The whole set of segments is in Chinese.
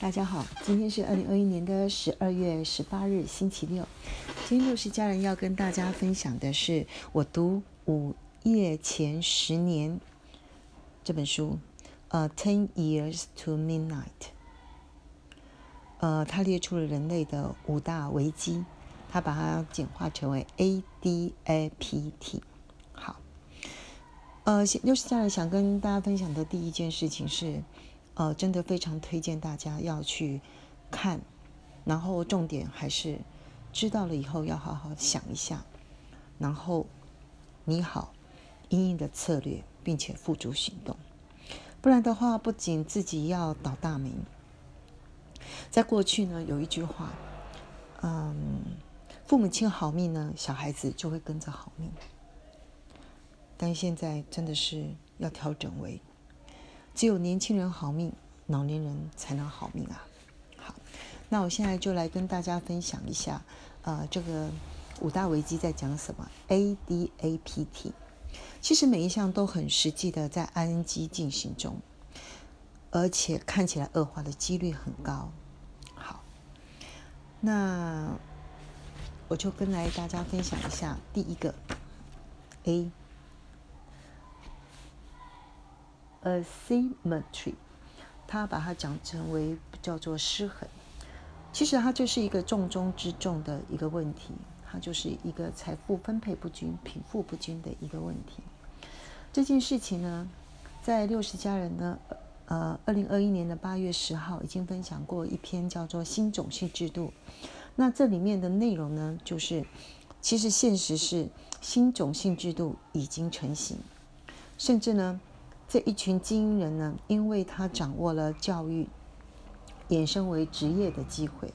大家好，今天是二零二一年的十二月十八日，星期六。今天六十家人要跟大家分享的是我读《午夜前十年》这本书，呃，《Ten Years to Midnight》。呃，它列出了人类的五大危机，它把它简化成为 ADAPT。好，呃，六十家人想跟大家分享的第一件事情是。呃，真的非常推荐大家要去看，然后重点还是知道了以后要好好想一下，然后拟好应应的策略，并且付诸行动。不然的话，不仅自己要倒大霉，在过去呢，有一句话，嗯，父母亲好命呢，小孩子就会跟着好命。但现在真的是要调整为。只有年轻人好命，老年人才能好命啊！好，那我现在就来跟大家分享一下，呃，这个五大危机在讲什么？A D A P T，其实每一项都很实际的在 I N G 进行中，而且看起来恶化的几率很高。好，那我就跟来大家分享一下第一个 A。Asymmetry，他把它讲成为叫做失衡。其实它就是一个重中之重的一个问题，它就是一个财富分配不均、贫富不均的一个问题。这件事情呢，在六十家人呢，呃，二零二一年的八月十号已经分享过一篇叫做《新种姓制度》。那这里面的内容呢，就是其实现实是新种姓制度已经成型，甚至呢。这一群精英人呢，因为他掌握了教育衍生为职业的机会，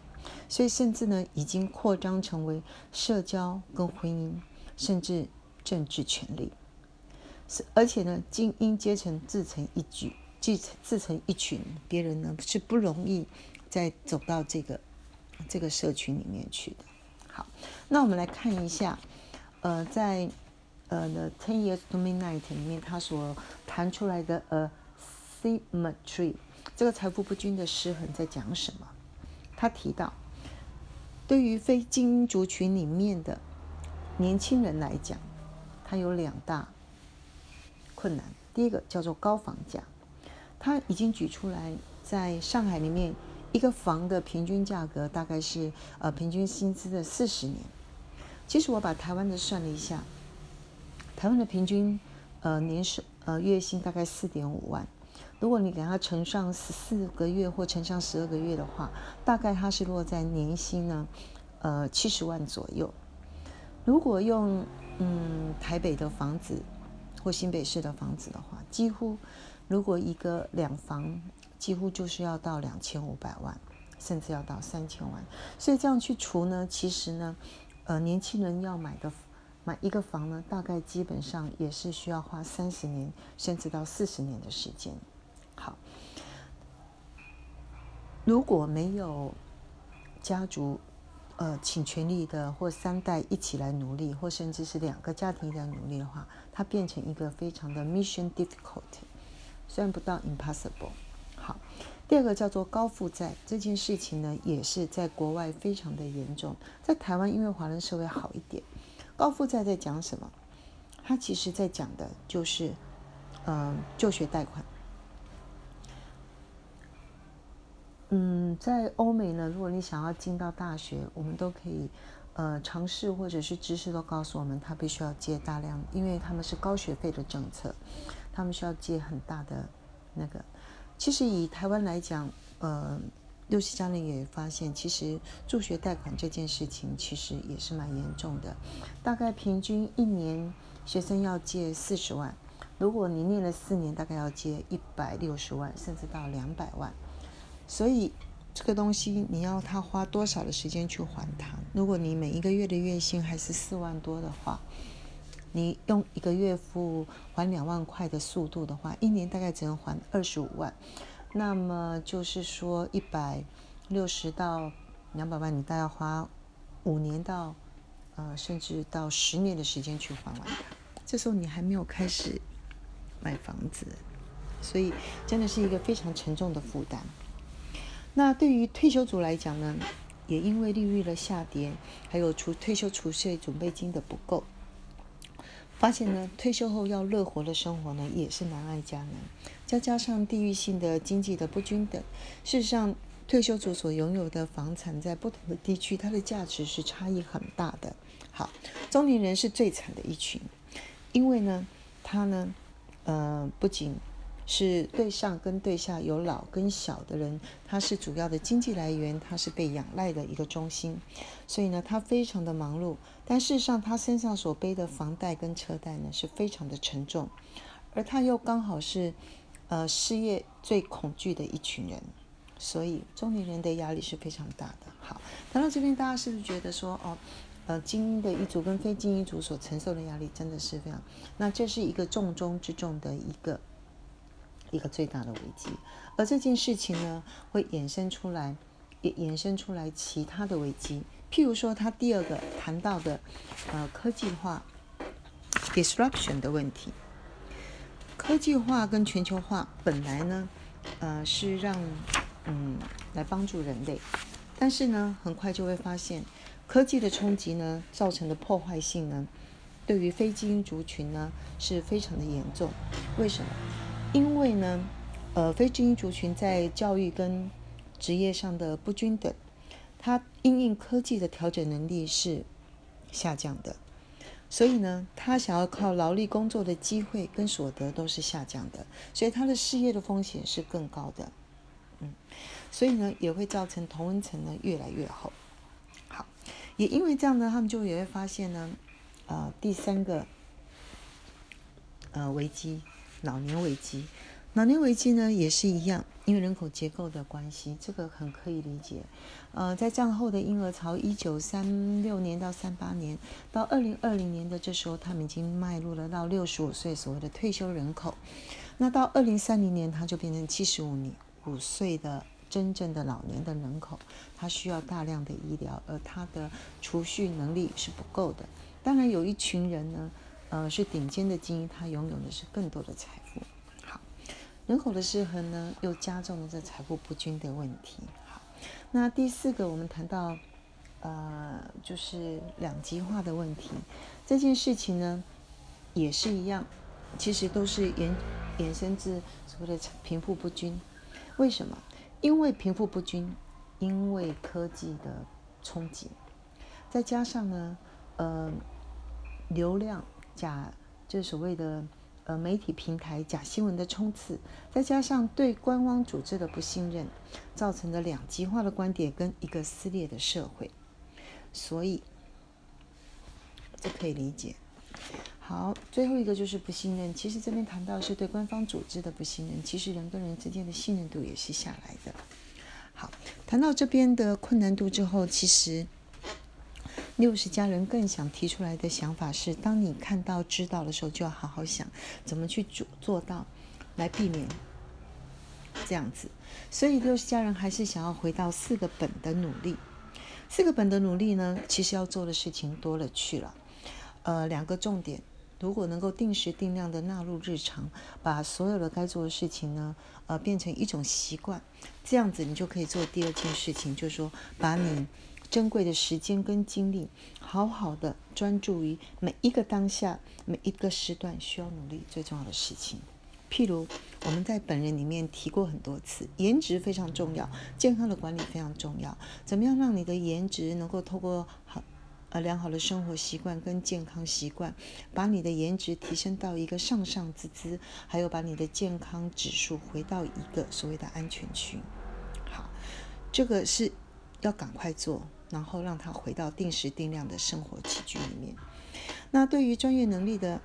所以甚至呢，已经扩张成为社交跟婚姻，甚至政治权利。是而且呢，精英阶层自成一局，自自成一群，别人呢是不容易再走到这个这个社群里面去的。好，那我们来看一下，呃，在。呃，《The Ten Years to Midnight》里面，他所谈出来的呃，symmetry，这个财富不均的失衡在讲什么？他提到，对于非精英族群里面的年轻人来讲，他有两大困难。第一个叫做高房价，他已经举出来，在上海里面一个房的平均价格大概是呃平均薪资的四十年。其实我把台湾的算了一下。台湾的平均，呃，年收呃月薪大概四点五万。如果你给他乘上十四个月或乘上十二个月的话，大概他是落在年薪呢，呃七十万左右。如果用嗯台北的房子或新北市的房子的话，几乎如果一个两房，几乎就是要到两千五百万，甚至要到三千万。所以这样去除呢，其实呢，呃，年轻人要买的。买一个房呢，大概基本上也是需要花三十年，甚至到四十年的时间。好，如果没有家族呃请全力的或三代一起来努力，或甚至是两个家庭在努力的话，它变成一个非常的 mission difficult，虽然不到 impossible。好，第二个叫做高负债这件事情呢，也是在国外非常的严重，在台湾因为华人社会好一点。高负债在讲什么？他其实在讲的就是，嗯，就学贷款。嗯，在欧美呢，如果你想要进到大学，我们都可以，呃，尝试或者是知识都告诉我们，他必须要借大量，因为他们是高学费的政策，他们需要借很大的那个。其实以台湾来讲，呃。六七家人也发现，其实助学贷款这件事情其实也是蛮严重的。大概平均一年学生要借四十万，如果你念了四年，大概要借一百六十万，甚至到两百万。所以这个东西你要他花多少的时间去还它？如果你每一个月的月薪还是四万多的话，你用一个月付还两万块的速度的话，一年大概只能还二十五万。那么就是说，一百六十到两百万，你大概花五年到呃，甚至到十年的时间去还完它。这时候你还没有开始买房子，所以真的是一个非常沉重的负担。那对于退休族来讲呢，也因为利率的下跌，还有除退休储蓄准备金的不够，发现呢，退休后要乐活的生活呢，也是难爱加难。再加上地域性的经济的不均等，事实上，退休族所拥有的房产在不同的地区，它的价值是差异很大的。好，中年人是最惨的一群，因为呢，他呢，呃，不仅是对上跟对下有老跟小的人，他是主要的经济来源，他是被仰赖的一个中心，所以呢，他非常的忙碌。但事实上，他身上所背的房贷跟车贷呢，是非常的沉重，而他又刚好是，呃，失业最恐惧的一群人，所以中年人的压力是非常大的。好，谈到这边，大家是不是觉得说，哦，呃，精英的一族跟非精英族所承受的压力真的是非常，那这是一个重中之重的一个。一个最大的危机，而这件事情呢，会衍生出来，也衍生出来其他的危机。譬如说，他第二个谈到的，呃，科技化 disruption 的问题。科技化跟全球化本来呢，呃，是让嗯来帮助人类，但是呢，很快就会发现，科技的冲击呢，造成的破坏性呢，对于非基因族群呢，是非常的严重。为什么？因为呢，呃，非精英族群在教育跟职业上的不均等，他应用科技的调整能力是下降的，所以呢，他想要靠劳力工作的机会跟所得都是下降的，所以他的失业的风险是更高的，嗯，所以呢，也会造成同温层呢越来越厚。好，也因为这样呢，他们就也会发现呢，呃，第三个呃危机。老年危机，老年危机呢也是一样，因为人口结构的关系，这个很可以理解。呃，在战后的婴儿潮，一九三六年到三八年，到二零二零年的这时候，他们已经迈入了到六十五岁所谓的退休人口。那到二零三零年，他就变成七十五年五岁的真正的老年的人口，他需要大量的医疗，而他的储蓄能力是不够的。当然，有一群人呢。呃，是顶尖的精英，他拥有的是更多的财富。好，人口的失衡呢，又加重了这财富不均的问题。好，那第四个，我们谈到，呃，就是两极化的问题。这件事情呢，也是一样，其实都是延延伸自所谓的贫富不均。为什么？因为贫富不均，因为科技的冲击，再加上呢，呃，流量。假，就是所谓的呃媒体平台假新闻的冲刺，再加上对官方组织的不信任，造成的两极化的观点跟一个撕裂的社会，所以这可以理解。好，最后一个就是不信任。其实这边谈到是对官方组织的不信任，其实人跟人之间的信任度也是下来的。好，谈到这边的困难度之后，其实。六十家人更想提出来的想法是：当你看到、知道的时候，就要好好想怎么去做做到，来避免这样子。所以六十家人还是想要回到四个本的努力。四个本的努力呢，其实要做的事情多了去了。呃，两个重点，如果能够定时定量的纳入日常，把所有的该做的事情呢，呃，变成一种习惯，这样子你就可以做第二件事情，就是说把你。珍贵的时间跟精力，好好的专注于每一个当下、每一个时段需要努力最重要的事情。譬如我们在本人里面提过很多次，颜值非常重要，健康的管理非常重要。怎么样让你的颜值能够透过好呃良好的生活习惯跟健康习惯，把你的颜值提升到一个上上之姿，还有把你的健康指数回到一个所谓的安全区。好，这个是要赶快做。然后让他回到定时定量的生活起居里面。那对于专业能力的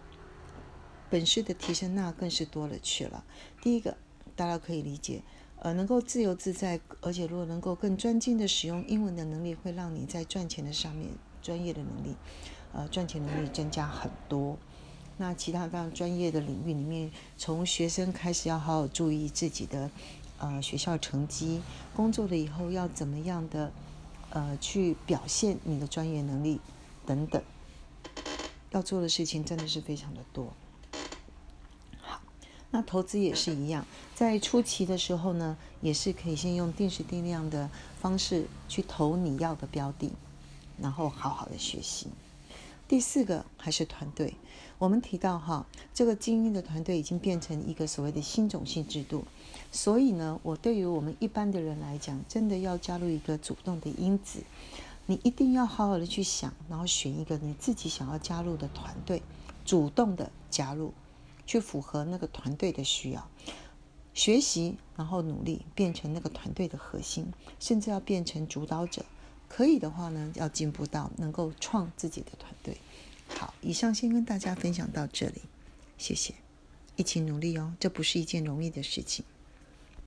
本事的提升，那更是多了去了。第一个，大家可以理解，呃，能够自由自在，而且如果能够更专精的使用英文的能力，会让你在赚钱的上面专业的能力，呃，赚钱能力增加很多。那其他非常专业的领域里面，从学生开始要好好注意自己的呃学校成绩，工作了以后要怎么样的。呃，去表现你的专业能力等等，要做的事情真的是非常的多。好，那投资也是一样，在初期的时候呢，也是可以先用定时定量的方式去投你要的标的，然后好好的学习。第四个还是团队，我们提到哈，这个精英的团队已经变成一个所谓的新种性制度，所以呢，我对于我们一般的人来讲，真的要加入一个主动的因子，你一定要好好的去想，然后选一个你自己想要加入的团队，主动的加入，去符合那个团队的需要，学习，然后努力变成那个团队的核心，甚至要变成主导者。可以的话呢，要进步到能够创自己的团队。好，以上先跟大家分享到这里，谢谢，一起努力哦，这不是一件容易的事情。